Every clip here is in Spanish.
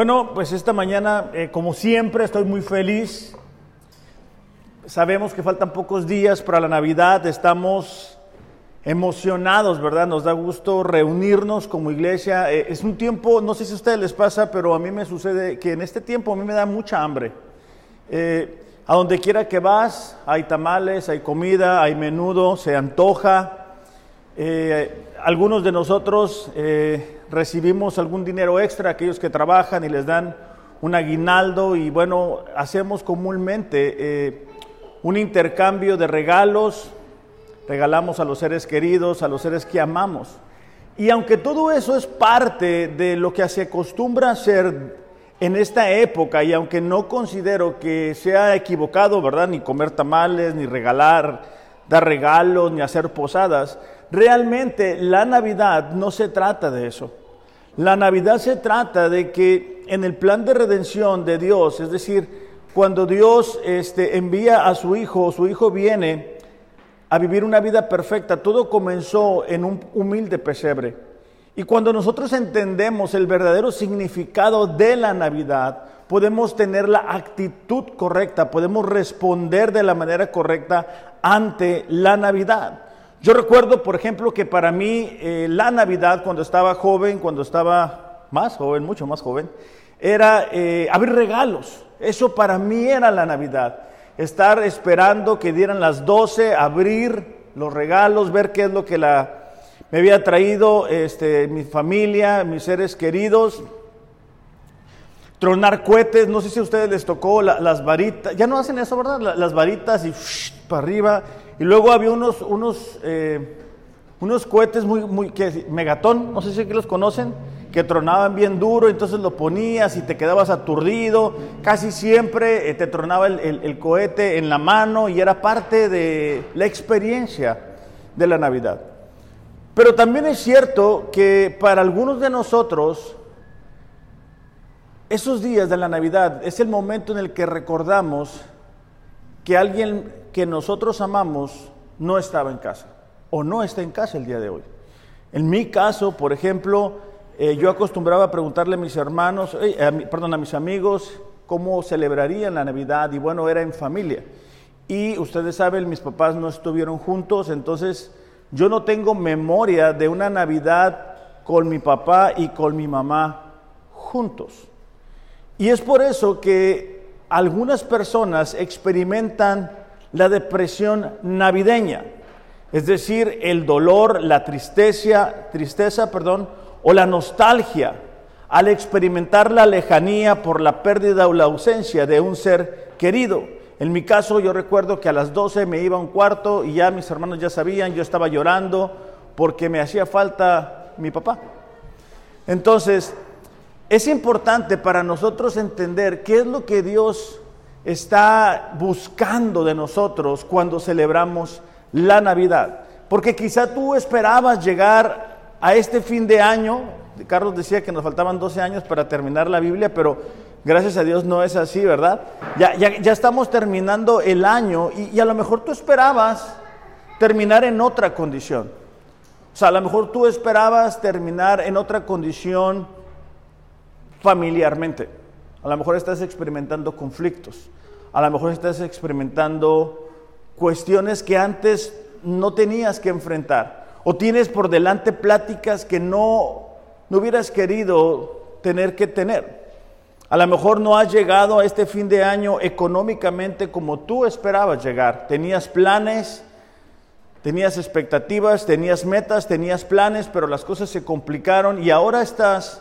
Bueno, pues esta mañana, eh, como siempre, estoy muy feliz. Sabemos que faltan pocos días para la Navidad, estamos emocionados, ¿verdad? Nos da gusto reunirnos como iglesia. Eh, es un tiempo, no sé si a ustedes les pasa, pero a mí me sucede que en este tiempo a mí me da mucha hambre. Eh, a donde quiera que vas, hay tamales, hay comida, hay menudo, se antoja. algunos de nosotros recibimos algún dinero extra, aquellos que trabajan y les dan un aguinaldo y bueno, hacemos comúnmente eh, un intercambio de regalos, regalamos a los seres queridos, a los seres que amamos. Y aunque todo eso es parte de lo que se acostumbra hacer en esta época, y aunque no considero que sea equivocado, ¿verdad? Ni comer tamales, ni regalar, dar regalos, ni hacer posadas, realmente la Navidad no se trata de eso. La Navidad se trata de que en el plan de redención de Dios, es decir, cuando Dios este, envía a su Hijo, su Hijo viene a vivir una vida perfecta, todo comenzó en un humilde pesebre. Y cuando nosotros entendemos el verdadero significado de la Navidad, podemos tener la actitud correcta, podemos responder de la manera correcta ante la Navidad. Yo recuerdo, por ejemplo, que para mí eh, la Navidad, cuando estaba joven, cuando estaba más joven, mucho más joven, era eh, abrir regalos. Eso para mí era la Navidad. Estar esperando que dieran las 12, abrir los regalos, ver qué es lo que la, me había traído este, mi familia, mis seres queridos. Tronar cohetes, no sé si a ustedes les tocó las varitas, ya no hacen eso, ¿verdad? las varitas y para arriba y luego había unos, unos, eh, unos cohetes muy, muy, que, megatón, no sé si los conocen, que tronaban bien duro, entonces lo ponías y te quedabas aturdido. Casi siempre eh, te tronaba el, el cohete en la mano y era parte de la experiencia de la Navidad. Pero también es cierto que para algunos de nosotros, esos días de la Navidad es el momento en el que recordamos que alguien que nosotros amamos no estaba en casa o no está en casa el día de hoy. En mi caso, por ejemplo, eh, yo acostumbraba a preguntarle a mis hermanos, perdón, a mis amigos cómo celebrarían la Navidad y bueno, era en familia. Y ustedes saben, mis papás no estuvieron juntos, entonces yo no tengo memoria de una Navidad con mi papá y con mi mamá juntos. Y es por eso que algunas personas experimentan la depresión navideña, es decir, el dolor, la tristeza, tristeza, perdón, o la nostalgia al experimentar la lejanía por la pérdida o la ausencia de un ser querido. En mi caso, yo recuerdo que a las 12 me iba a un cuarto y ya mis hermanos ya sabían, yo estaba llorando porque me hacía falta mi papá. Entonces, es importante para nosotros entender qué es lo que Dios está buscando de nosotros cuando celebramos la Navidad. Porque quizá tú esperabas llegar a este fin de año, Carlos decía que nos faltaban 12 años para terminar la Biblia, pero gracias a Dios no es así, ¿verdad? Ya, ya, estamos terminando el año y, y a lo mejor tú esperabas terminar en otra condición. O sea, a lo mejor tú esperabas terminar en otra condición familiarmente. A lo mejor estás experimentando conflictos. A lo mejor estás experimentando cuestiones que antes no tenías que enfrentar. O tienes por delante pláticas que no, no hubieras querido tener que tener. A lo mejor no has llegado a este fin de año económicamente como tú esperabas llegar. Tenías planes, tenías expectativas, tenías metas, tenías planes, pero las cosas se complicaron y ahora estás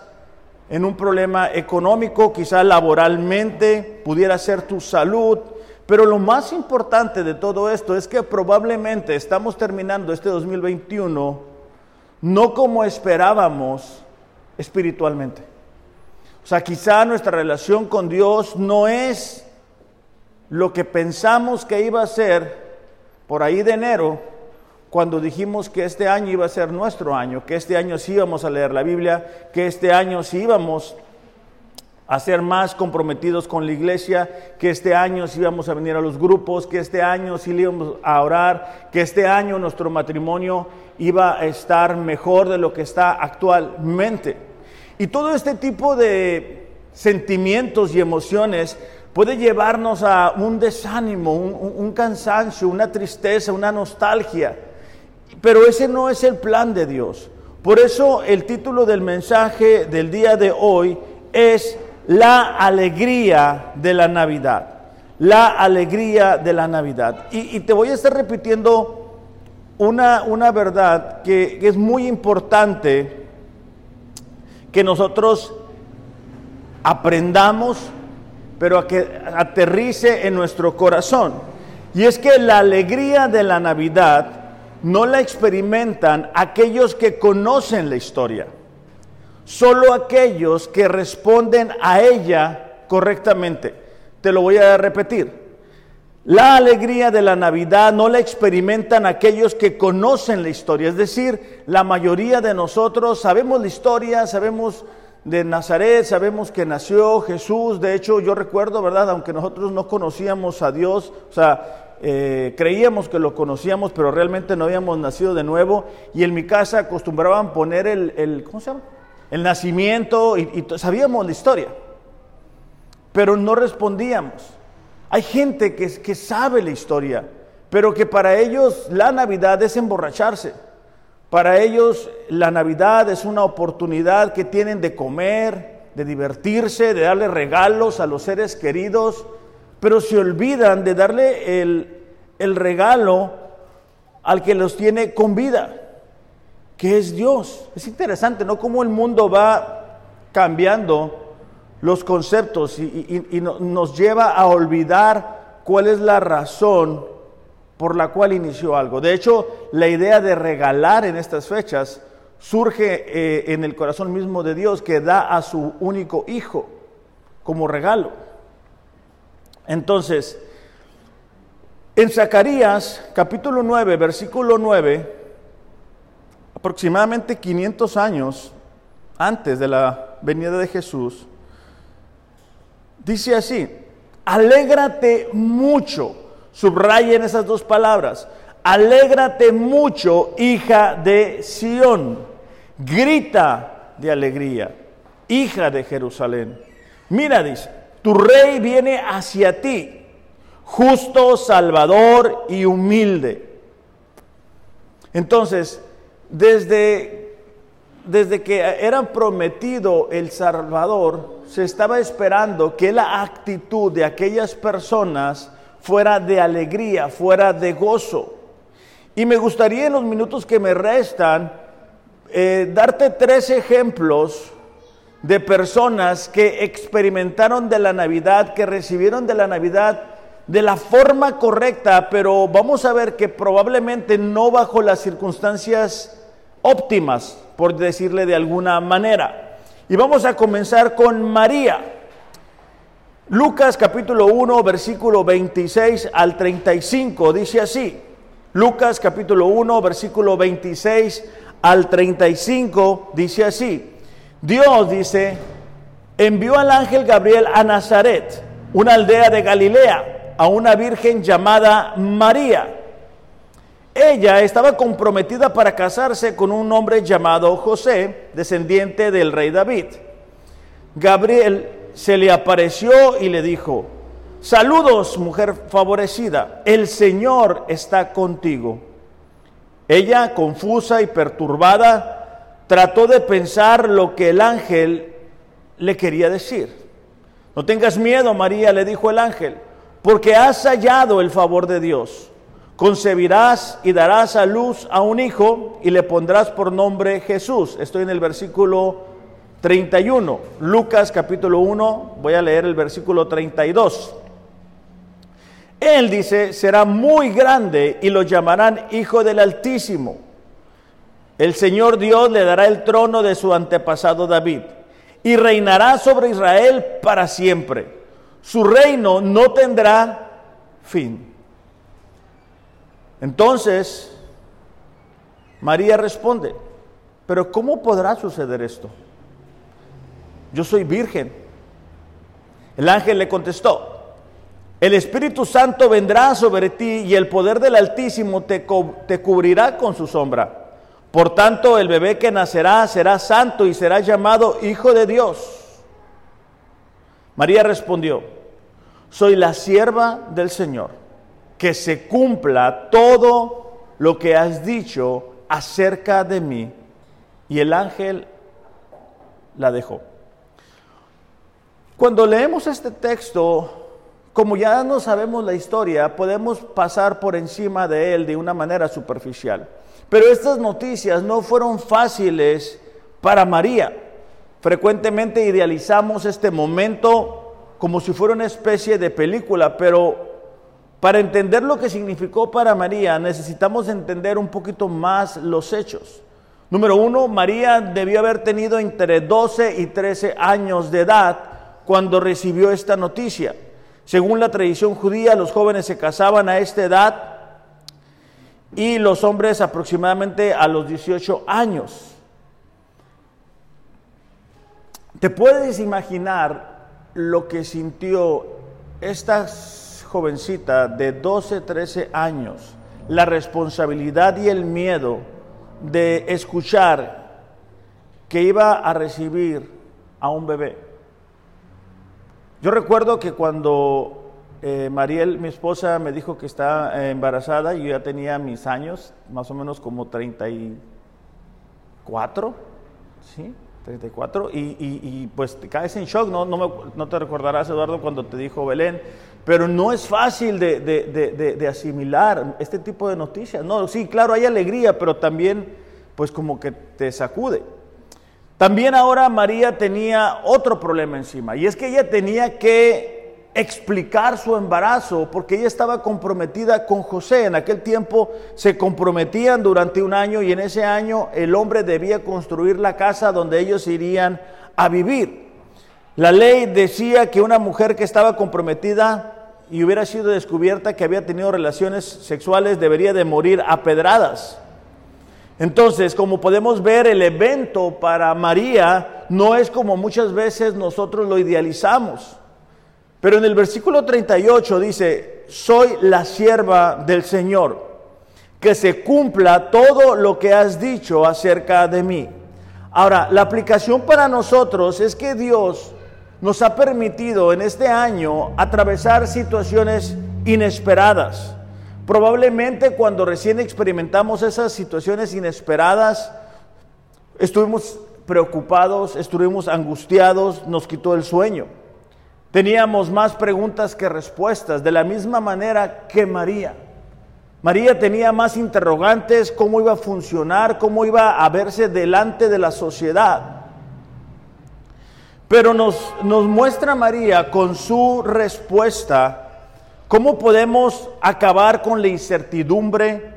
en un problema económico, quizá laboralmente, pudiera ser tu salud, pero lo más importante de todo esto es que probablemente estamos terminando este 2021 no como esperábamos espiritualmente. O sea, quizá nuestra relación con Dios no es lo que pensamos que iba a ser por ahí de enero, cuando dijimos que este año iba a ser nuestro año, que este año sí íbamos a leer la Biblia, que este año sí íbamos a ser más comprometidos con la iglesia, que este año sí íbamos a venir a los grupos, que este año sí íbamos a orar, que este año nuestro matrimonio iba a estar mejor de lo que está actualmente. Y todo este tipo de sentimientos y emociones, puede llevarnos a un desánimo, un, cansancio, una tristeza, una nostalgia. Pero ese no es el plan de Dios. Por eso el título del mensaje del día de hoy es La alegría de la Navidad. La alegría de la Navidad. Y, te voy a estar repitiendo una, una verdad que, que es muy importante que nosotros aprendamos, pero a que aterrice en nuestro corazón. Y es que la alegría de la Navidad no la experimentan aquellos que conocen la historia, solo aquellos que responden a ella correctamente. Te lo voy a repetir. La alegría de la Navidad no la experimentan aquellos que conocen la historia, es decir, la mayoría de nosotros sabemos la historia, sabemos de Nazaret, sabemos que nació Jesús, de hecho yo recuerdo, ¿verdad? Aunque nosotros no conocíamos a Dios, o sea, eh, creíamos que lo conocíamos, pero realmente no habíamos nacido de nuevo, y en mi casa acostumbraban poner el, ¿cómo se llama? El nacimiento, y, y sabíamos la historia, pero no respondíamos. Hay gente que, que sabe la historia, pero que para ellos la Navidad es emborracharse. Para ellos la Navidad es una oportunidad que tienen de comer, de divertirse, de darle regalos a los seres queridos, pero se olvidan de darle el, el regalo al que los tiene con vida, que es Dios. Es interesante, ¿no? Cómo el mundo va cambiando los conceptos y, nos lleva a olvidar cuál es la razón por la cual inició algo. De hecho, la idea de regalar en estas fechas surge eh, en el corazón mismo de Dios que da a su único hijo como regalo. Entonces, en Zacarías capítulo 9, versículo 9, aproximadamente 500 años antes de la venida de Jesús, dice así, alégrate mucho Subrayen esas dos palabras. Alégrate mucho, hija de Sión. Grita de alegría, hija de Jerusalén. Mira, dice, tu rey viene hacia ti, justo, salvador y humilde. Entonces, desde, desde que eran prometido el Salvador, se estaba esperando que la actitud de aquellas personas fuera de alegría, fuera de gozo. Y me gustaría en los minutos que me restan eh, darte tres ejemplos de personas que experimentaron de la Navidad, que recibieron de la Navidad de la forma correcta, pero vamos a ver que probablemente no bajo las circunstancias óptimas, por decirle de alguna manera. Y vamos a comenzar con María. Lucas capítulo 1, versículo 26 al 35 dice así. Lucas capítulo 1, versículo 26 al 35 dice así. Dios dice, envió al ángel Gabriel a Nazaret, una aldea de Galilea, a una virgen llamada María. Ella estaba comprometida para casarse con un hombre llamado José, descendiente del rey David. Gabriel se le apareció y le dijo, saludos mujer favorecida, el Señor está contigo. Ella, confusa y perturbada, trató de pensar lo que el ángel le quería decir. No tengas miedo, María, le dijo el ángel, porque has hallado el favor de Dios. Concebirás y darás a luz a un hijo y le pondrás por nombre Jesús. Estoy en el versículo 31, Lucas capítulo 1, voy a leer el versículo 32. Él dice, será muy grande y lo llamarán Hijo del Altísimo. El Señor Dios le dará el trono de su antepasado David y reinará sobre Israel para siempre. Su reino no tendrá fin. Entonces, María responde, pero ¿cómo podrá suceder esto? yo soy virgen. El ángel le contestó, el Espíritu Santo vendrá sobre ti y el poder del Altísimo te, cubrirá con su sombra. Por tanto, el bebé que nacerá será santo y será llamado Hijo de Dios. María respondió, soy la sierva del Señor, que se cumpla todo lo que has dicho acerca de mí. Y el ángel la dejó. Cuando leemos este texto, como ya no sabemos la historia, podemos pasar por encima de él de una manera superficial. Pero estas noticias no fueron fáciles para María. Frecuentemente idealizamos este momento como si fuera una especie de película, pero para entender lo que significó para María necesitamos entender un poquito más los hechos. Número uno, María debió haber tenido entre 12 y 13 años de edad cuando recibió esta noticia. Según la tradición judía, los jóvenes se casaban a esta edad y los hombres aproximadamente a los 18 años. ¿Te puedes imaginar lo que sintió esta jovencita de 12, 13 años? La responsabilidad y el miedo de escuchar que iba a recibir a un bebé. Yo recuerdo que cuando eh, Mariel, mi esposa, me dijo que está eh, embarazada, yo ya tenía mis años, más o menos como 34, ¿sí? 34, y, y, pues te caes en shock, no, no, te recordarás, Eduardo, cuando te dijo Belén, pero no es fácil de, de, asimilar este tipo de noticias. No, sí, claro, hay alegría, pero también pues como que te sacude. También ahora María tenía otro problema encima, y es que ella tenía que explicar su embarazo porque ella estaba comprometida con José. En aquel tiempo se comprometían durante un año y en ese año el hombre debía construir la casa donde ellos irían a vivir. La ley decía que una mujer que estaba comprometida y hubiera sido descubierta que había tenido relaciones sexuales debería de morir a pedradas. Entonces, como podemos ver, el evento para María no es como muchas veces nosotros lo idealizamos. Pero en el versículo 38 dice, soy la sierva del Señor, que se cumpla todo lo que has dicho acerca de mí. Ahora, la aplicación para nosotros es que Dios nos ha permitido en este año atravesar situaciones inesperadas. Probablemente cuando recién experimentamos esas situaciones inesperadas, estuvimos preocupados, estuvimos angustiados, nos quitó el sueño. Teníamos más preguntas que respuestas, de la misma manera que María. María tenía más interrogantes, cómo iba a funcionar, cómo iba a verse delante de la sociedad. Pero nos, muestra María con su respuesta ¿Cómo podemos acabar con la incertidumbre,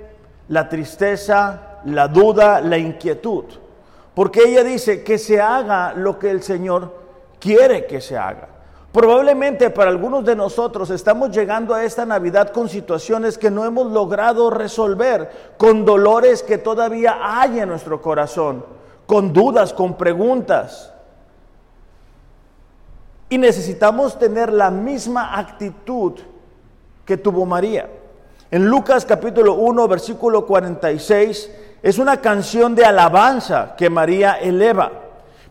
la tristeza, la duda, la inquietud? Porque ella dice que se haga lo que el Señor quiere que se haga. Probablemente para algunos de nosotros estamos llegando a esta Navidad con situaciones que no hemos logrado resolver, con dolores que todavía hay en nuestro corazón, con dudas, con preguntas. Y necesitamos tener la misma actitud que tuvo María. En Lucas capítulo 1, versículo 46, es una canción de alabanza que María eleva.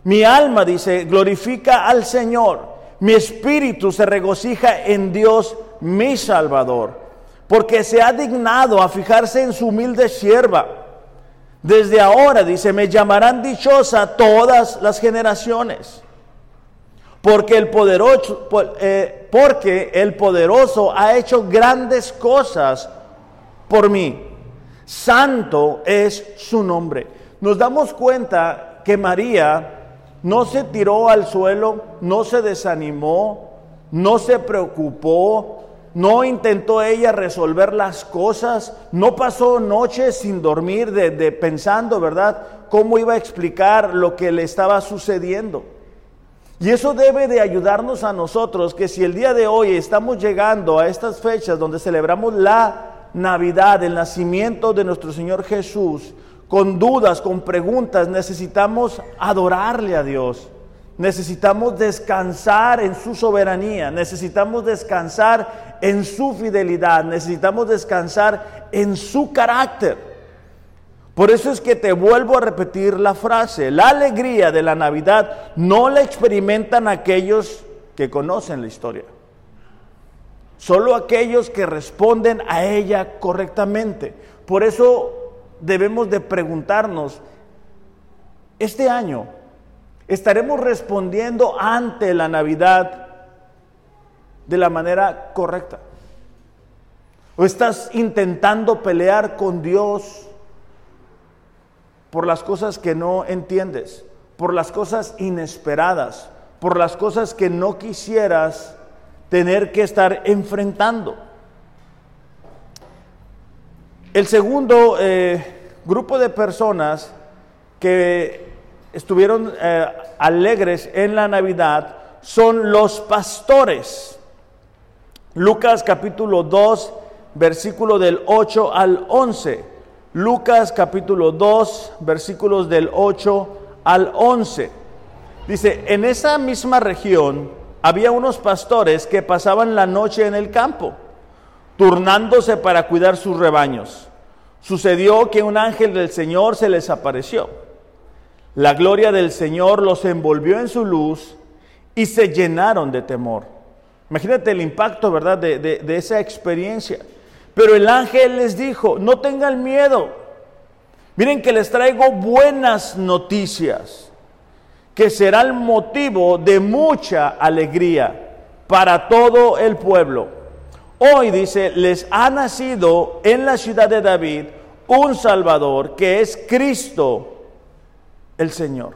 Mi alma, dice, glorifica al Señor. Mi espíritu se regocija en Dios, mi Salvador, porque se ha dignado a fijarse en su humilde sierva. Desde ahora, dice, me llamarán dichosa todas las generaciones porque el poderoso, eh, porque el poderoso ha hecho grandes cosas por mí. Santo es su nombre. Nos damos cuenta que María no se tiró al suelo, no se desanimó, no se preocupó, no intentó ella resolver las cosas, no pasó noches sin dormir de, de pensando, ¿verdad?, cómo iba a explicar lo que le estaba sucediendo. Y eso debe de ayudarnos a nosotros que si el día de hoy estamos llegando a estas fechas donde celebramos la Navidad, el nacimiento de nuestro Señor Jesús, con dudas, con preguntas, necesitamos adorarle a Dios. Necesitamos descansar en su soberanía, necesitamos descansar en su fidelidad, necesitamos descansar en su carácter. Por eso es que te vuelvo a repetir la frase, la alegría de la Navidad no la experimentan aquellos que conocen la historia. Solo aquellos que responden a ella correctamente. Por eso debemos de preguntarnos, este año, ¿estaremos respondiendo ante la Navidad de la manera correcta? ¿O estás intentando pelear con Dios por las cosas que no entiendes, por las cosas inesperadas, por las cosas que no quisieras tener que estar enfrentando? El segundo eh, grupo de personas que estuvieron eh, alegres en la Navidad son los pastores. Lucas capítulo 2, versículo del 8 al 11. Lucas capítulo 2, versículos del 8 al 11. Dice, en esa misma región había unos pastores que pasaban la noche en el campo, turnándose para cuidar sus rebaños. Sucedió que un ángel del Señor se les apareció. La gloria del Señor los envolvió en su luz y se llenaron de temor. Imagínate el impacto, ¿verdad?, de, de esa experiencia. Pero el ángel les dijo, no tengan miedo. Miren que les traigo buenas noticias, que será el motivo de mucha alegría para todo el pueblo. Hoy dice, les ha nacido en la ciudad de David un Salvador que es Cristo el Señor.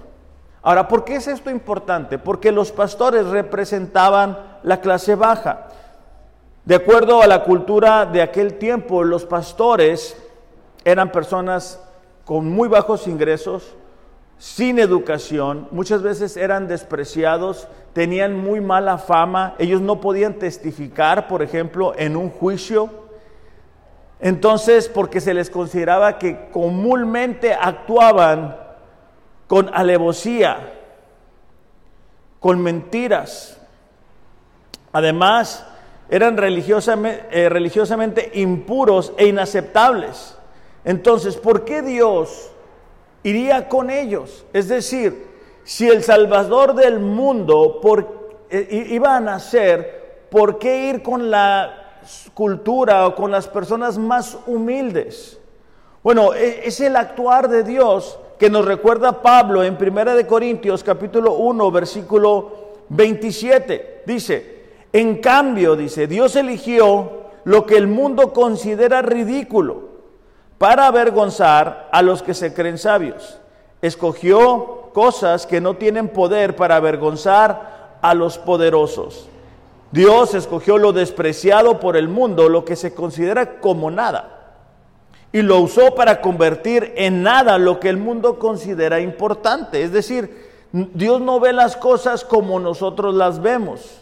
Ahora, ¿por qué es esto importante? Porque los pastores representaban la clase baja. De acuerdo a la cultura de aquel tiempo, los pastores eran personas con muy bajos ingresos, sin educación, muchas veces eran despreciados, tenían muy mala fama, ellos no podían testificar, por ejemplo, en un juicio. Entonces, porque se les consideraba que comúnmente actuaban con alevosía, con mentiras. Además, eran religiosamente, eh, religiosamente impuros e inaceptables. Entonces, ¿por qué Dios iría con ellos? Es decir, si el Salvador del mundo por, eh, iba a nacer, ¿por qué ir con la cultura o con las personas más humildes? Bueno, e, es el actuar de Dios que nos recuerda Pablo en 1 de Corintios capítulo 1 versículo 27. Dice, en cambio, dice, Dios eligió lo que el mundo considera ridículo para avergonzar a los que se creen sabios. Escogió cosas que no tienen poder para avergonzar a los poderosos. Dios escogió lo despreciado por el mundo, lo que se considera como nada, y lo usó para convertir en nada lo que el mundo considera importante. Es decir, Dios no ve las cosas como nosotros las vemos.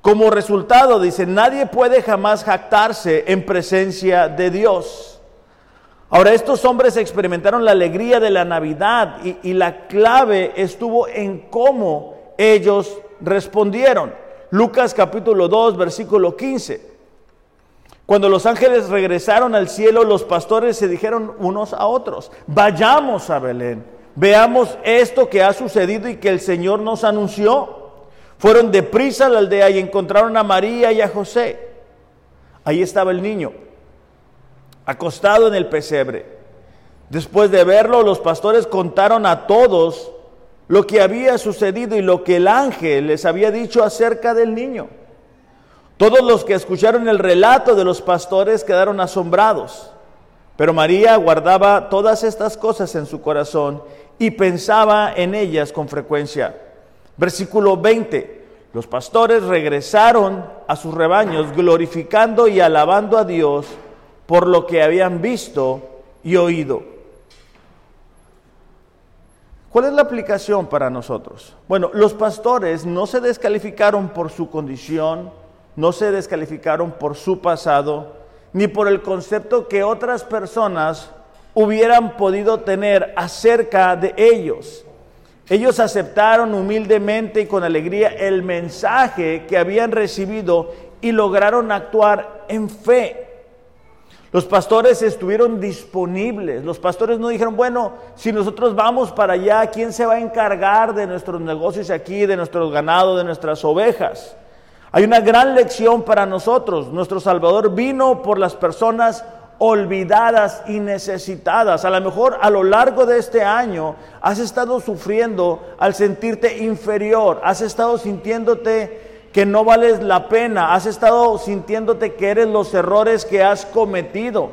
Como resultado, dice, nadie puede jamás jactarse en presencia de Dios. Ahora, estos hombres experimentaron la alegría de la Navidad y, la clave estuvo en cómo ellos respondieron. Lucas capítulo 2, versículo 15. Cuando los ángeles regresaron al cielo, los pastores se dijeron unos a otros, vayamos a Belén, veamos esto que ha sucedido y que el Señor nos anunció. Fueron deprisa a la aldea y encontraron a María y a José. Ahí estaba el niño, acostado en el pesebre. Después de verlo, los pastores contaron a todos lo que había sucedido y lo que el ángel les había dicho acerca del niño. Todos los que escucharon el relato de los pastores quedaron asombrados. Pero María guardaba todas estas cosas en su corazón y pensaba en ellas con frecuencia. Versículo 20. Los pastores regresaron a sus rebaños glorificando y alabando a Dios por lo que habían visto y oído. ¿Cuál es la aplicación para nosotros? Bueno, los pastores no se descalificaron por su condición, no se descalificaron por su pasado, ni por el concepto que otras personas hubieran podido tener acerca de ellos. Ellos aceptaron humildemente y con alegría el mensaje que habían recibido y lograron actuar en fe. Los pastores estuvieron disponibles. Los pastores no dijeron, bueno, si nosotros vamos para allá, ¿quién se va a encargar de nuestros negocios aquí, de nuestros ganados, de nuestras ovejas? Hay una gran lección para nosotros. Nuestro Salvador vino por las personas olvidadas y necesitadas. A lo mejor a lo largo de este año has estado sufriendo al sentirte inferior, has estado sintiéndote que no vales la pena, has estado sintiéndote que eres los errores que has cometido.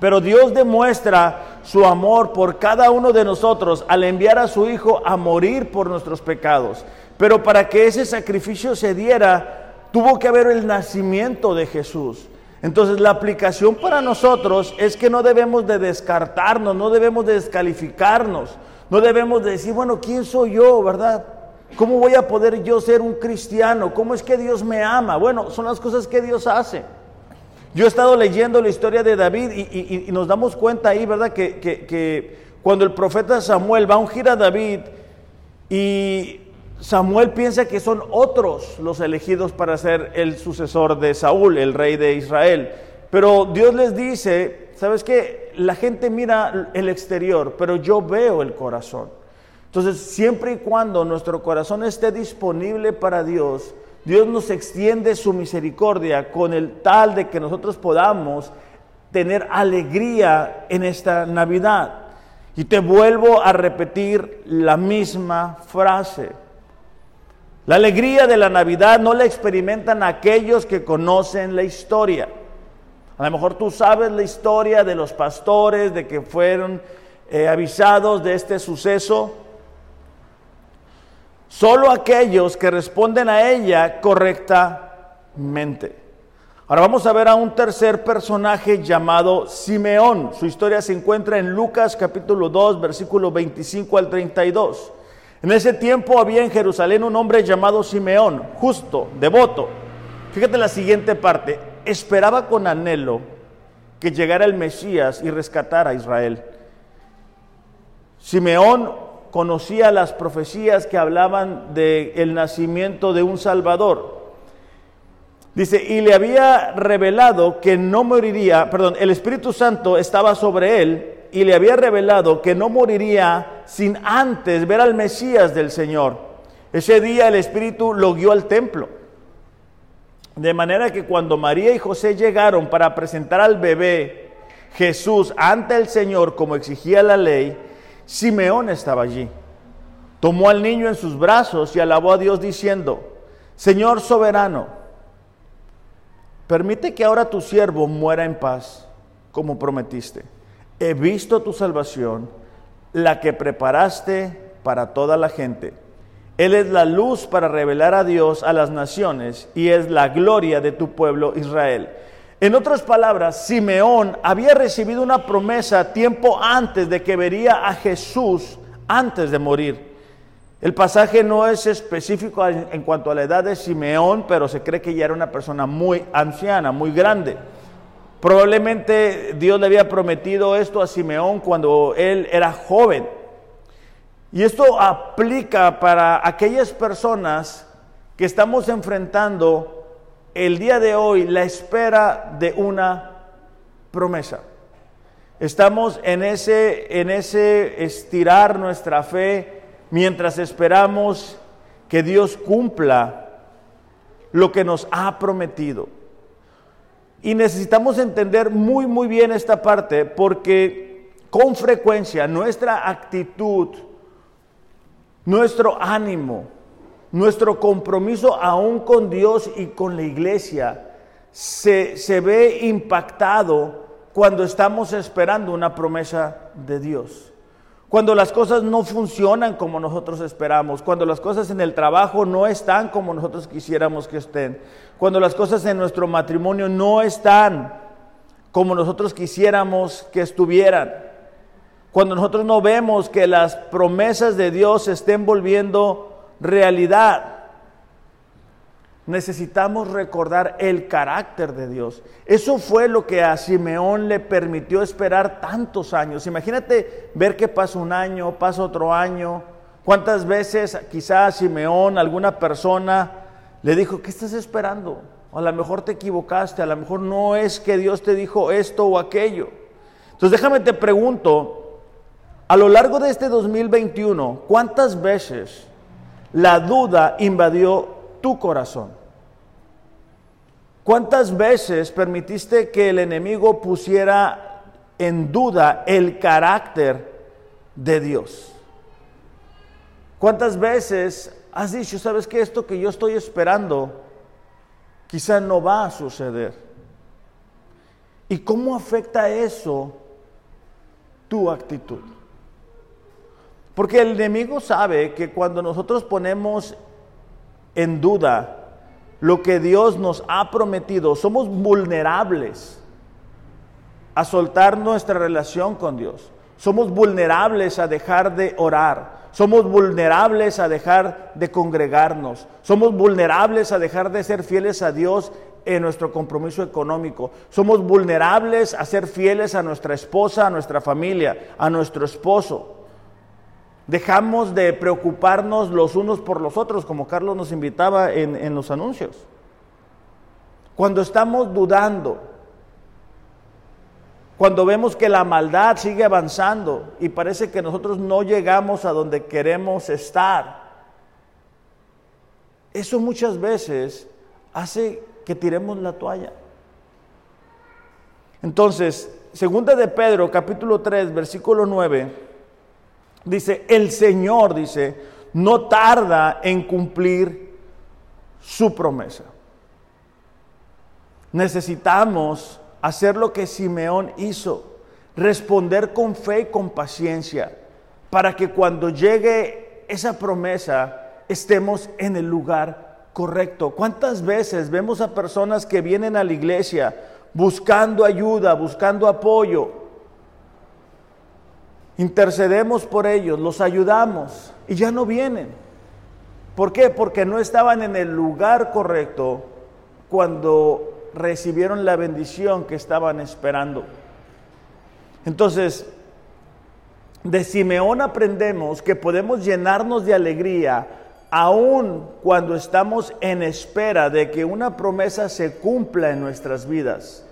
Pero Dios demuestra su amor por cada uno de nosotros al enviar a su Hijo a morir por nuestros pecados. Pero para que ese sacrificio se diera, tuvo que haber el nacimiento de Jesús. Entonces la aplicación para nosotros es que no debemos de descartarnos, no debemos de descalificarnos, no debemos de decir, bueno, ¿quién soy yo, verdad? ¿Cómo voy a poder yo ser un cristiano? ¿Cómo es que Dios me ama? Bueno, son las cosas que Dios hace. Yo he estado leyendo la historia de David y, nos damos cuenta ahí, ¿verdad? Que, cuando el profeta Samuel va a ungir a David y Samuel piensa que son otros los elegidos para ser el sucesor de Saúl, el rey de Israel. Pero Dios les dice, ¿sabes qué? La gente mira el exterior, pero yo veo el corazón. Entonces, siempre y cuando nuestro corazón esté disponible para Dios, Dios nos extiende su misericordia con el tal de que nosotros podamos tener alegría en esta Navidad. Y te vuelvo a repetir la misma frase. La alegría de la Navidad no la experimentan aquellos que conocen la historia. A lo mejor tú sabes la historia de los pastores, de que fueron eh, avisados de este suceso, Solo aquellos que responden a ella correctamente. Ahora vamos a ver a un tercer personaje llamado Simeón. Su historia se encuentra en Lucas capítulo 2, versículo 25 al 32. En ese tiempo había en Jerusalén un hombre llamado Simeón, justo, devoto. Fíjate la siguiente parte. Esperaba con anhelo que llegara el Mesías y rescatara a Israel. Simeón conocía las profecías que hablaban del el nacimiento de un Salvador. Dice, y le había revelado que no moriría, perdón, el Espíritu Santo estaba sobre él y le había revelado que no moriría sin antes ver al Mesías del Señor. Ese día el Espíritu lo guió al templo. De manera que cuando María y José llegaron para presentar al bebé Jesús ante el Señor como exigía la ley, Simeón estaba allí. Tomó al niño en sus brazos y alabó a Dios diciendo, Señor soberano, permite que ahora tu siervo muera en paz, como prometiste. He visto tu salvación, la que preparaste para toda la gente. Él es la luz para revelar a Dios a las naciones y es la gloria de tu pueblo Israel. En otras palabras, Simeón había recibido una promesa tiempo antes de que vería a Jesús antes de morir. El pasaje no es específico en cuanto a la edad de Simeón, pero se cree que ya era una persona muy anciana, muy grande. Probablemente Dios le había prometido esto a Simeón cuando él era joven. Y esto aplica para aquellas personas que estamos enfrentando el día de hoy la espera de una promesa. Estamos en ese, en ese estirar nuestra fe mientras esperamos que Dios cumpla lo que nos ha prometido. Y necesitamos entender muy, muy bien esta parte porque con frecuencia nuestra actitud, nuestro ánimo, nuestro compromiso aún con Dios y con la iglesia se, se ve impactado cuando estamos esperando una promesa de Dios. Cuando las cosas no funcionan como nosotros esperamos, cuando las cosas en el trabajo no están como nosotros quisiéramos que estén, cuando las cosas en nuestro matrimonio no están como nosotros quisiéramos que estuvieran, cuando nosotros no vemos que las promesas de Dios se estén volviendo realidad. Necesitamos recordar el carácter de Dios. Eso fue lo que a Simeón le permitió esperar tantos años. Imagínate ver que pasa un año, pasa otro año. ¿Cuántas veces quizás Simeón, alguna persona, le dijo, ¿qué estás esperando? a lo mejor te equivocaste, a lo mejor no es que Dios te dijo esto o aquello. Entonces déjame te pregunto, a lo largo de este 2021, ¿cuántas veces la duda invadió tu corazón? ¿Cuántas veces permitiste que el enemigo pusiera en duda el carácter de Dios? ¿Cuántas veces has dicho, sabes que esto que yo estoy esperando quizá no va a suceder? ¿Y cómo afecta eso tu actitud? Porque el enemigo sabe que cuando nosotros ponemos en duda lo que Dios nos ha prometido, somos vulnerables a soltar nuestra relación con Dios. Somos vulnerables a dejar de orar. Somos vulnerables a dejar de congregarnos. Somos vulnerables a dejar de ser fieles a Dios en nuestro compromiso económico. Somos vulnerables a ser fieles a nuestra esposa, a nuestra familia, a nuestro esposo. Dejamos de preocuparnos los unos por los otros, como Carlos nos invitaba en, en los anuncios. Cuando estamos dudando, cuando vemos que la maldad sigue avanzando y parece que nosotros no llegamos a donde queremos estar, eso muchas veces hace que tiremos la toalla. Entonces, segunda de Pedro, capítulo 3, versículo 9, dice, el Señor, dice, no tarda en cumplir su promesa. Necesitamos hacer lo que Simeón hizo, responder con fe y con paciencia, para que cuando llegue esa promesa estemos en el lugar correcto. ¿Cuántas veces vemos a personas que vienen a la iglesia buscando ayuda, buscando apoyo? Intercedemos por ellos, los ayudamos y ya no vienen. ¿Por qué? Porque no estaban en el lugar correcto cuando recibieron la bendición que estaban esperando. Entonces, de Simeón aprendemos que podemos llenarnos de alegría aun cuando estamos en espera de que una promesa se cumpla en nuestras vidas.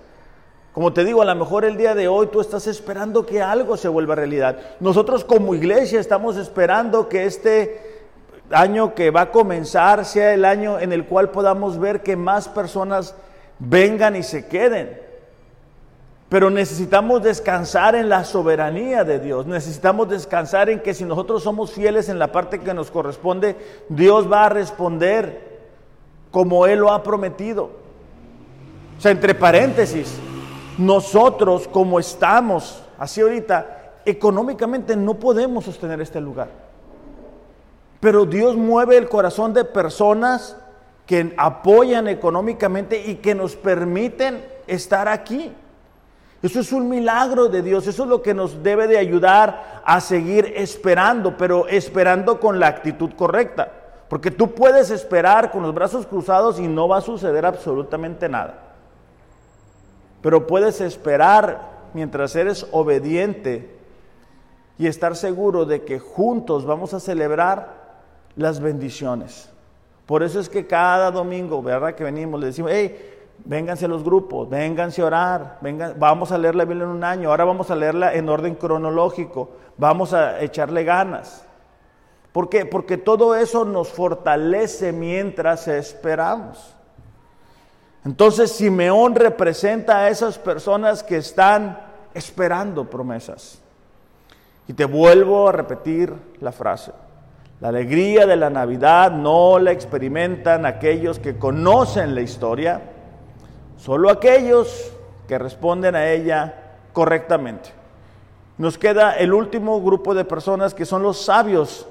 Como te digo, a lo mejor el día de hoy tú estás esperando que algo se vuelva realidad. Nosotros como iglesia estamos esperando que este año que va a comenzar sea el año en el cual podamos ver que más personas vengan y se queden. Pero necesitamos descansar en la soberanía de Dios. Necesitamos descansar en que si nosotros somos fieles en la parte que nos corresponde, Dios va a responder como Él lo ha prometido. O sea, entre paréntesis, nosotros como estamos así ahorita, económicamente no podemos sostener este lugar. Pero Dios mueve el corazón de personas que apoyan económicamente y que nos permiten estar aquí. Eso es un milagro de Dios, eso es lo que nos debe de ayudar a seguir esperando, pero esperando con la actitud correcta. Porque tú puedes esperar con los brazos cruzados y no va a suceder absolutamente nada. Pero puedes esperar mientras eres obediente y estar seguro de que juntos vamos a celebrar las bendiciones. Por eso es que cada domingo, ¿verdad? Que venimos, le decimos, hey, vénganse a los grupos, vénganse a orar, vengan, vamos a leer la Biblia en un año, ahora vamos a leerla en orden cronológico, vamos a echarle ganas. ¿Por qué? Porque todo eso nos fortalece mientras esperamos. Entonces Simeón representa a esas personas que están esperando promesas. Y te vuelvo a repetir la frase. La alegría de la Navidad no la experimentan aquellos que conocen la historia, solo aquellos que responden a ella correctamente. Nos queda el último grupo de personas que son los sabios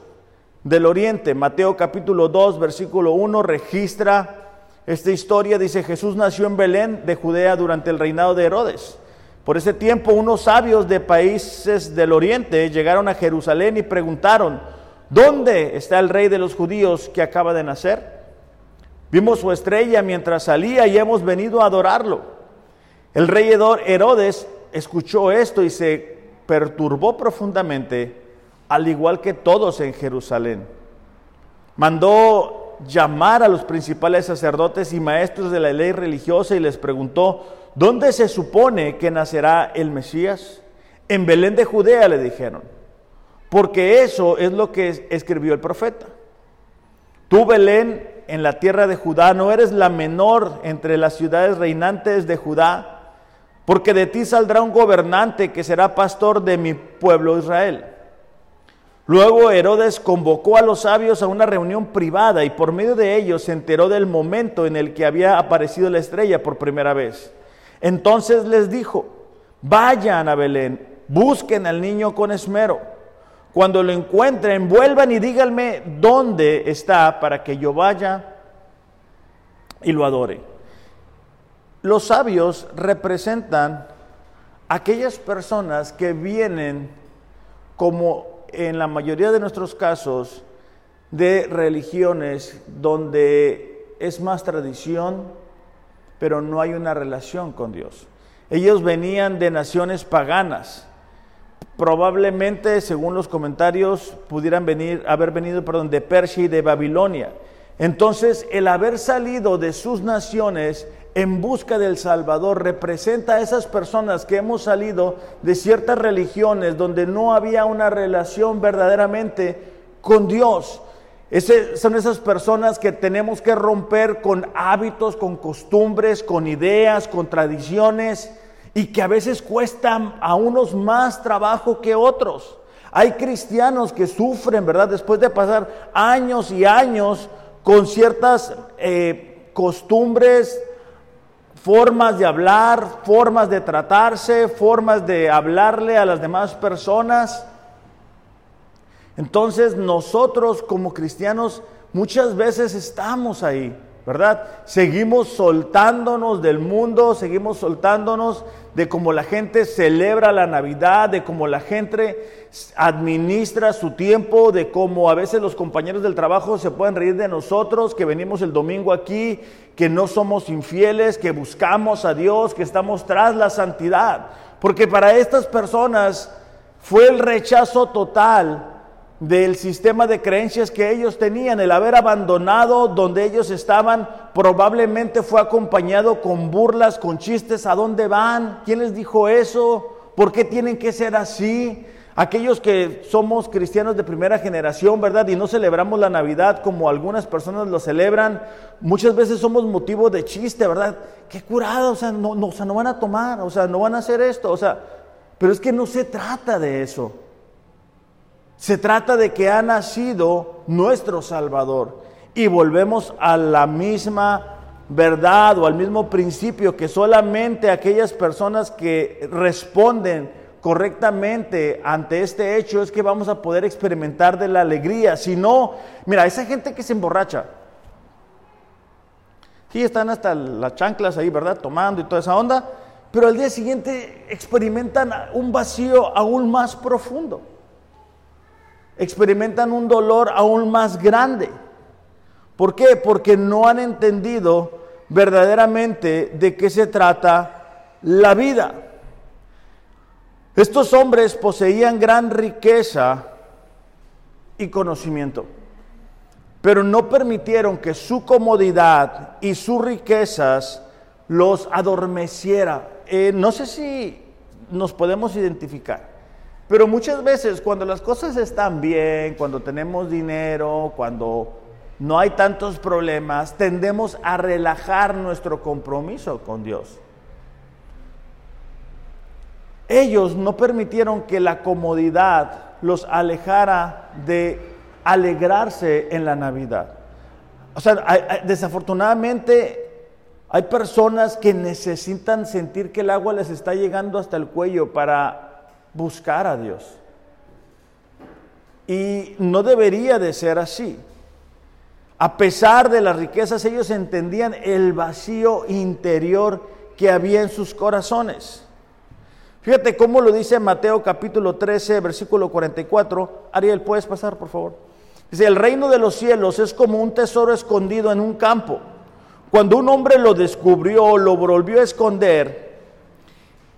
del oriente. Mateo capítulo 2, versículo 1 registra esta historia. Dice, Jesús nació en Belén de Judea durante el reinado de Herodes. Por ese tiempo unos sabios de países del oriente llegaron a Jerusalén y preguntaron, ¿Dónde está el rey de los judíos que acaba de nacer? Vimos su estrella mientras salía y hemos venido a adorarlo. El rey Herodes escuchó esto y se perturbó profundamente, al igual que todos en Jerusalén. Mandó llamar a los principales sacerdotes y maestros de la ley religiosa y les preguntó, ¿dónde se supone que nacerá el Mesías? En Belén de Judea le dijeron, porque eso es lo que escribió el profeta. Tú, Belén, en la tierra de Judá, no eres la menor entre las ciudades reinantes de Judá, porque de ti saldrá un gobernante que será pastor de mi pueblo Israel. Luego Herodes convocó a los sabios a una reunión privada y por medio de ellos se enteró del momento en el que había aparecido la estrella por primera vez. Entonces les dijo, vayan a Belén, busquen al niño con esmero. Cuando lo encuentren, vuelvan y díganme dónde está para que yo vaya y lo adore. Los sabios representan aquellas personas que vienen como en la mayoría de nuestros casos de religiones donde es más tradición, pero no hay una relación con Dios. Ellos venían de naciones paganas. Probablemente, según los comentarios, pudieran venir, haber venido de Persia y de Babilonia. Entonces, el haber salido de sus naciones en busca del Salvador representa a esas personas que hemos salido de ciertas religiones donde no había una relación verdaderamente con Dios. son esas personas que tenemos que romper con hábitos, con costumbres, con ideas, con tradiciones y que a veces cuestan a unos más trabajo que otros. Hay cristianos que sufren, ¿verdad? Después de pasar años y años con ciertas eh, costumbres, formas de hablar, formas de tratarse, formas de hablarle a las demás personas. Entonces nosotros como cristianos muchas veces estamos ahí, ¿verdad? Seguimos soltándonos del mundo, seguimos soltándonos de cómo la gente celebra la Navidad, de cómo la gente administra su tiempo, de cómo a veces los compañeros del trabajo se pueden reír de nosotros, que venimos el domingo aquí, que no somos infieles, que buscamos a Dios, que estamos tras la santidad. Porque para estas personas fue el rechazo total del sistema de creencias que ellos tenían, el haber abandonado donde ellos estaban, probablemente fue acompañado con burlas, con chistes, ¿a dónde van? ¿Quién les dijo eso? ¿Por qué tienen que ser así? Aquellos que somos cristianos de primera generación, ¿verdad? Y no celebramos la Navidad como algunas personas lo celebran, muchas veces somos motivo de chiste, ¿verdad? Qué curado, o sea, no, no, o sea, no van a tomar, o sea, no van a hacer esto, o sea, pero es que no se trata de eso. Se trata de que ha nacido nuestro Salvador y volvemos a la misma verdad o al mismo principio que solamente aquellas personas que responden correctamente ante este hecho es que vamos a poder experimentar de la alegría. Si no, mira, esa gente que se emborracha, sí están hasta las chanclas ahí, ¿verdad? Tomando y toda esa onda, pero al día siguiente experimentan un vacío aún más profundo experimentan un dolor aún más grande. ¿Por qué? Porque no han entendido verdaderamente de qué se trata la vida. Estos hombres poseían gran riqueza y conocimiento, pero no permitieron que su comodidad y sus riquezas los adormeciera. Eh, no sé si nos podemos identificar. Pero muchas veces cuando las cosas están bien, cuando tenemos dinero, cuando no hay tantos problemas, tendemos a relajar nuestro compromiso con Dios. Ellos no permitieron que la comodidad los alejara de alegrarse en la Navidad. O sea, desafortunadamente hay personas que necesitan sentir que el agua les está llegando hasta el cuello para buscar a Dios. Y no debería de ser así. A pesar de las riquezas, ellos entendían el vacío interior que había en sus corazones. Fíjate cómo lo dice Mateo capítulo 13, versículo 44. Ariel, ¿puedes pasar, por favor? Dice, el reino de los cielos es como un tesoro escondido en un campo. Cuando un hombre lo descubrió, lo volvió a esconder,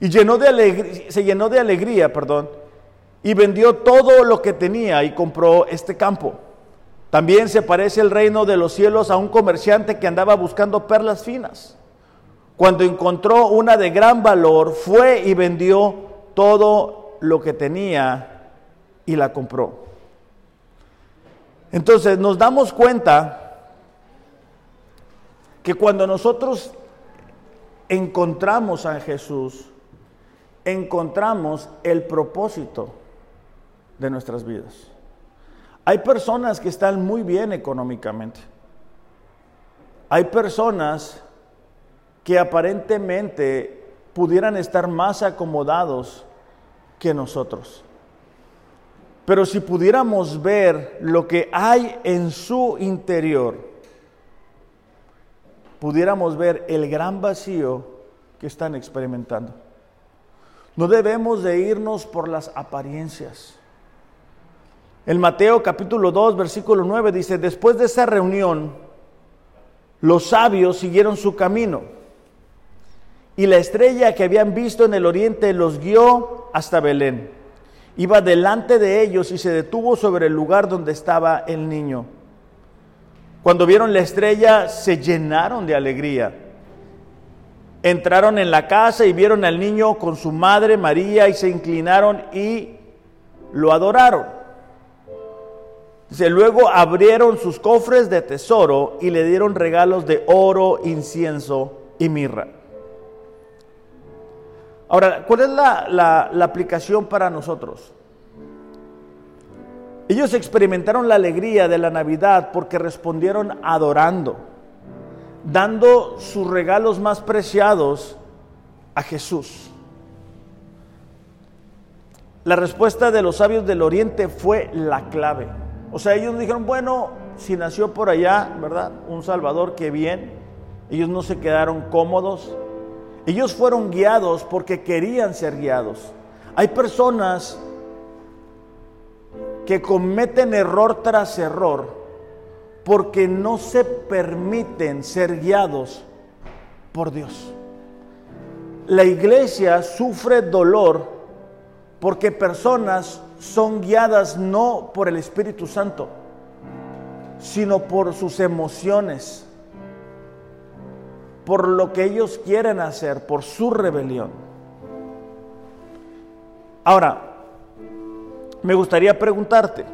y llenó de alegría, se llenó de alegría, perdón, y vendió todo lo que tenía y compró este campo. También se parece el reino de los cielos a un comerciante que andaba buscando perlas finas. Cuando encontró una de gran valor, fue y vendió todo lo que tenía y la compró. Entonces nos damos cuenta que cuando nosotros encontramos a Jesús, encontramos el propósito de nuestras vidas. Hay personas que están muy bien económicamente. Hay personas que aparentemente pudieran estar más acomodados que nosotros. Pero si pudiéramos ver lo que hay en su interior, pudiéramos ver el gran vacío que están experimentando. No debemos de irnos por las apariencias. El Mateo capítulo 2, versículo 9 dice, después de esa reunión, los sabios siguieron su camino y la estrella que habían visto en el oriente los guió hasta Belén. Iba delante de ellos y se detuvo sobre el lugar donde estaba el niño. Cuando vieron la estrella se llenaron de alegría. Entraron en la casa y vieron al niño con su madre María y se inclinaron y lo adoraron. Luego abrieron sus cofres de tesoro y le dieron regalos de oro, incienso y mirra. Ahora, ¿cuál es la, la aplicación para nosotros? Ellos experimentaron la alegría de la Navidad porque respondieron adorando, dando sus regalos más preciados a Jesús. La respuesta de los sabios del Oriente fue la clave. O sea, ellos dijeron, bueno, si nació por allá, ¿verdad? Un Salvador, qué bien. Ellos no se quedaron cómodos. Ellos fueron guiados porque querían ser guiados. Hay personas que cometen error tras error porque no se permiten ser guiados por Dios. La iglesia sufre dolor porque personas son guiadas no por el Espíritu Santo, sino por sus emociones, por lo que ellos quieren hacer, por su rebelión. Ahora, me gustaría preguntarte,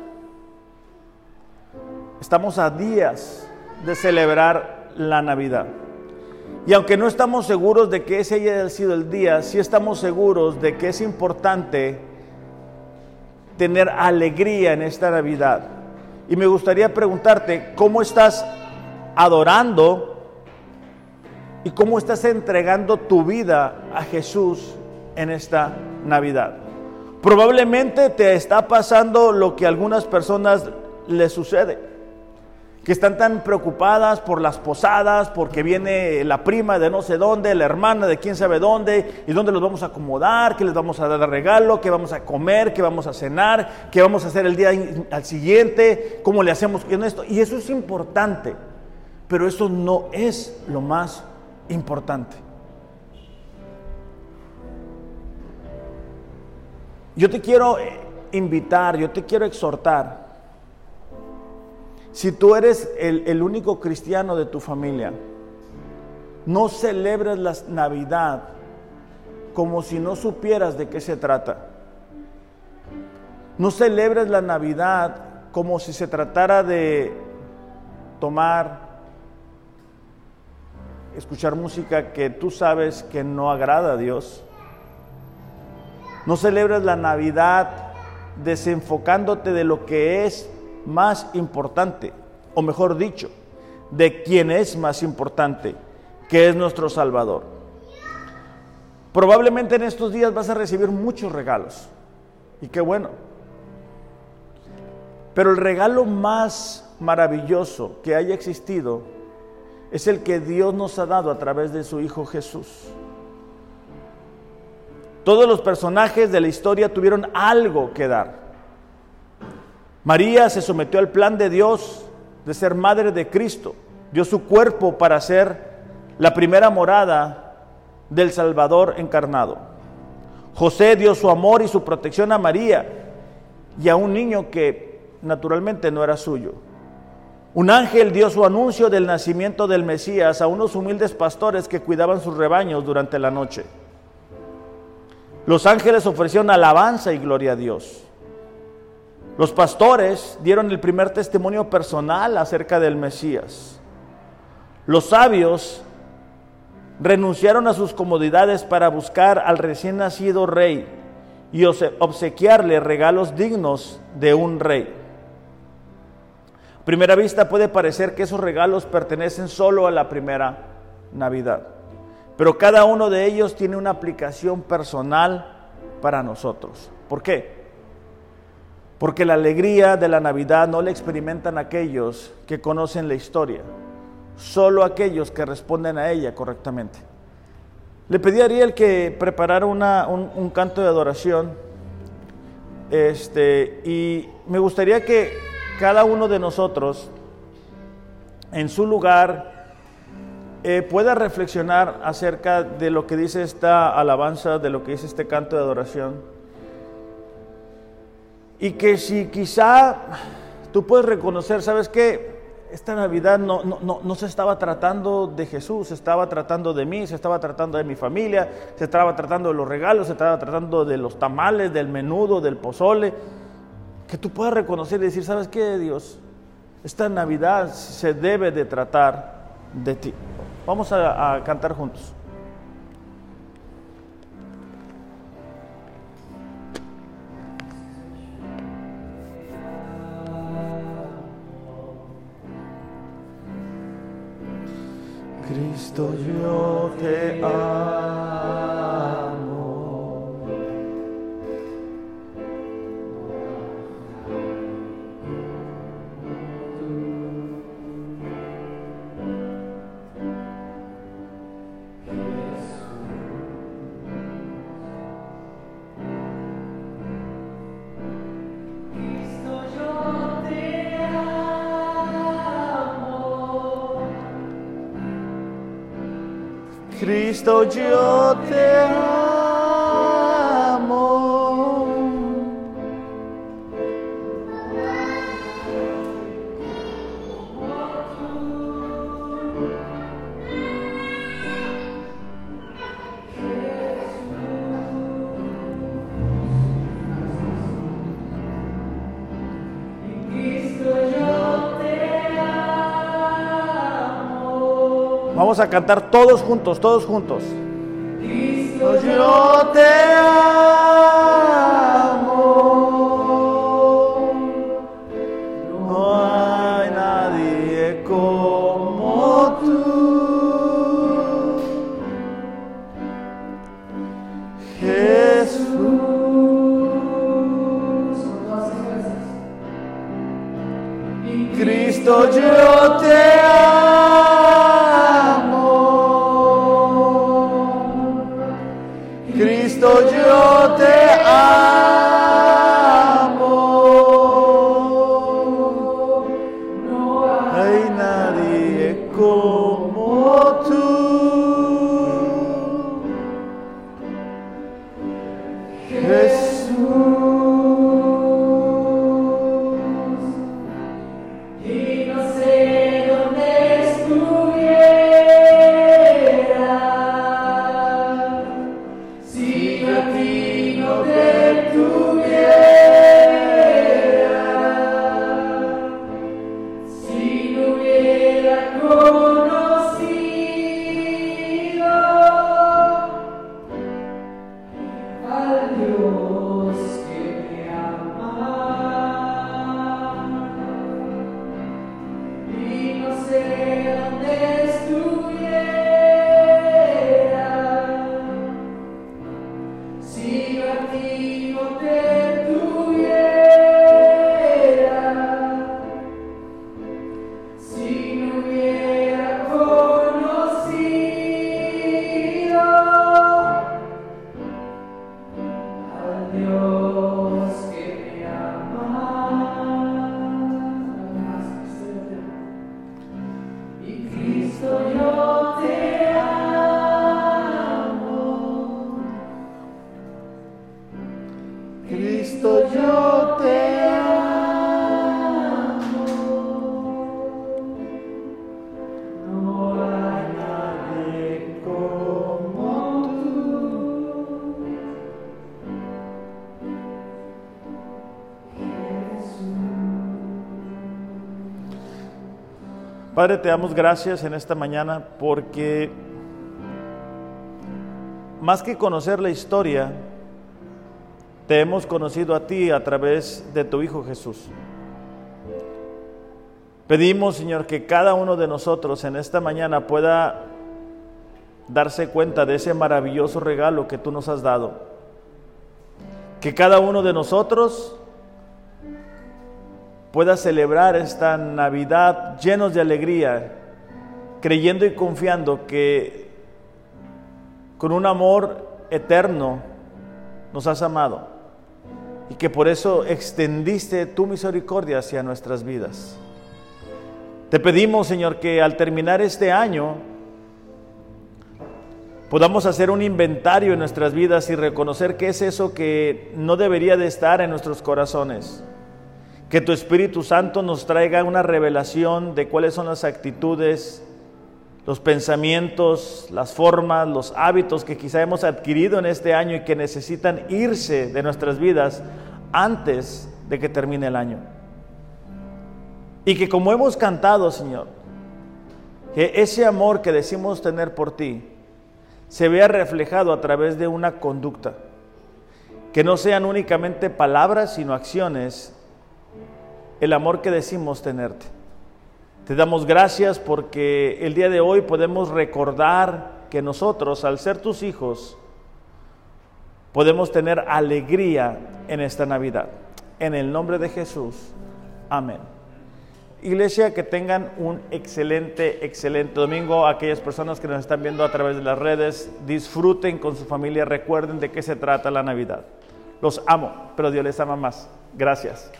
estamos a días de celebrar la Navidad. Y aunque no estamos seguros de que ese haya sido el día, sí estamos seguros de que es importante tener alegría en esta Navidad. Y me gustaría preguntarte, ¿cómo estás adorando y cómo estás entregando tu vida a Jesús en esta Navidad? Probablemente te está pasando lo que a algunas personas les sucede que están tan preocupadas por las posadas, porque viene la prima de no sé dónde, la hermana de quién sabe dónde, y dónde los vamos a acomodar, qué les vamos a dar de regalo, qué vamos a comer, qué vamos a cenar, qué vamos a hacer el día al siguiente, cómo le hacemos esto. Y eso es importante, pero eso no es lo más importante. Yo te quiero eh, invitar, yo te quiero exhortar si tú eres el, único cristiano de tu familia, no celebres la Navidad como si no supieras de qué se trata. No celebres la Navidad como si se tratara de tomar, escuchar música que tú sabes que no agrada a Dios. No celebres la Navidad desenfocándote de lo que es más importante, o mejor dicho, de quien es más importante, que es nuestro Salvador. Probablemente en estos días vas a recibir muchos regalos, y qué bueno. Pero el regalo más maravilloso que haya existido es el que Dios nos ha dado a través de su Hijo Jesús. Todos los personajes de la historia tuvieron algo que dar. María se sometió al plan de Dios de ser madre de Cristo. Dio su cuerpo para ser la primera morada del Salvador encarnado. José dio su amor y su protección a María y a un niño que naturalmente no era suyo. Un ángel dio su anuncio del nacimiento del Mesías a unos humildes pastores que cuidaban sus rebaños durante la noche. Los ángeles ofrecieron alabanza y gloria a Dios. Los pastores dieron el primer testimonio personal acerca del Mesías. Los sabios renunciaron a sus comodidades para buscar al recién nacido rey y obsequiarle regalos dignos de un rey. A primera vista puede parecer que esos regalos pertenecen solo a la primera Navidad, pero cada uno de ellos tiene una aplicación personal para nosotros. ¿Por qué? Porque la alegría de la Navidad no la experimentan aquellos que conocen la historia, solo aquellos que responden a ella correctamente. Le pedí a Ariel que preparara un, canto de adoración este, y me gustaría que cada uno de nosotros en su lugar eh, pueda reflexionar acerca de lo que dice esta alabanza, de lo que dice este canto de adoración y que si quizá tú puedes reconocer, ¿sabes qué? Esta Navidad no, no, se estaba tratando de Jesús, se estaba tratando de mí, se estaba tratando de mi familia, se estaba tratando de los regalos, se estaba tratando de los tamales, del menudo, del pozole. Que tú puedas reconocer y decir, ¿sabes qué, Dios? Esta Navidad se debe de tratar de ti. Vamos a cantar juntos. Cristo yo te amo. Cristo yo te Vamos a cantar todos juntos, todos juntos. Padre, te damos gracias en esta mañana porque más que conocer la historia, te hemos conocido a ti a través de tu Hijo Jesús. Pedimos, Señor, que cada uno de nosotros en esta mañana pueda darse cuenta de ese maravilloso regalo que tú nos has dado. Que cada uno de nosotros pueda celebrar esta Navidad llenos de alegría, creyendo y confiando que con un amor eterno nos has amado y que por eso extendiste tu misericordia hacia nuestras vidas. Te pedimos, Señor, que al terminar este año podamos hacer un inventario en nuestras vidas y reconocer qué es eso que no debería de estar en nuestros corazones que tu Espíritu Santo nos traiga una revelación de cuáles son las actitudes, los pensamientos, las formas, los hábitos que quizá hemos adquirido en este año y que necesitan irse de nuestras vidas antes de que termine el año. Y que como hemos cantado, Señor, que ese amor que decimos tener por ti se vea reflejado a través de una conducta, que no sean únicamente palabras, sino acciones el amor que decimos tenerte. Te damos gracias porque el día de hoy podemos recordar que nosotros, al ser tus hijos, podemos tener alegría en esta Navidad. En el nombre de Jesús. Amén. Iglesia, que tengan un excelente, excelente domingo. Aquellas personas que nos están viendo a través de las redes, disfruten con su familia, recuerden de qué se trata la Navidad. Los amo, pero Dios les ama más. Gracias.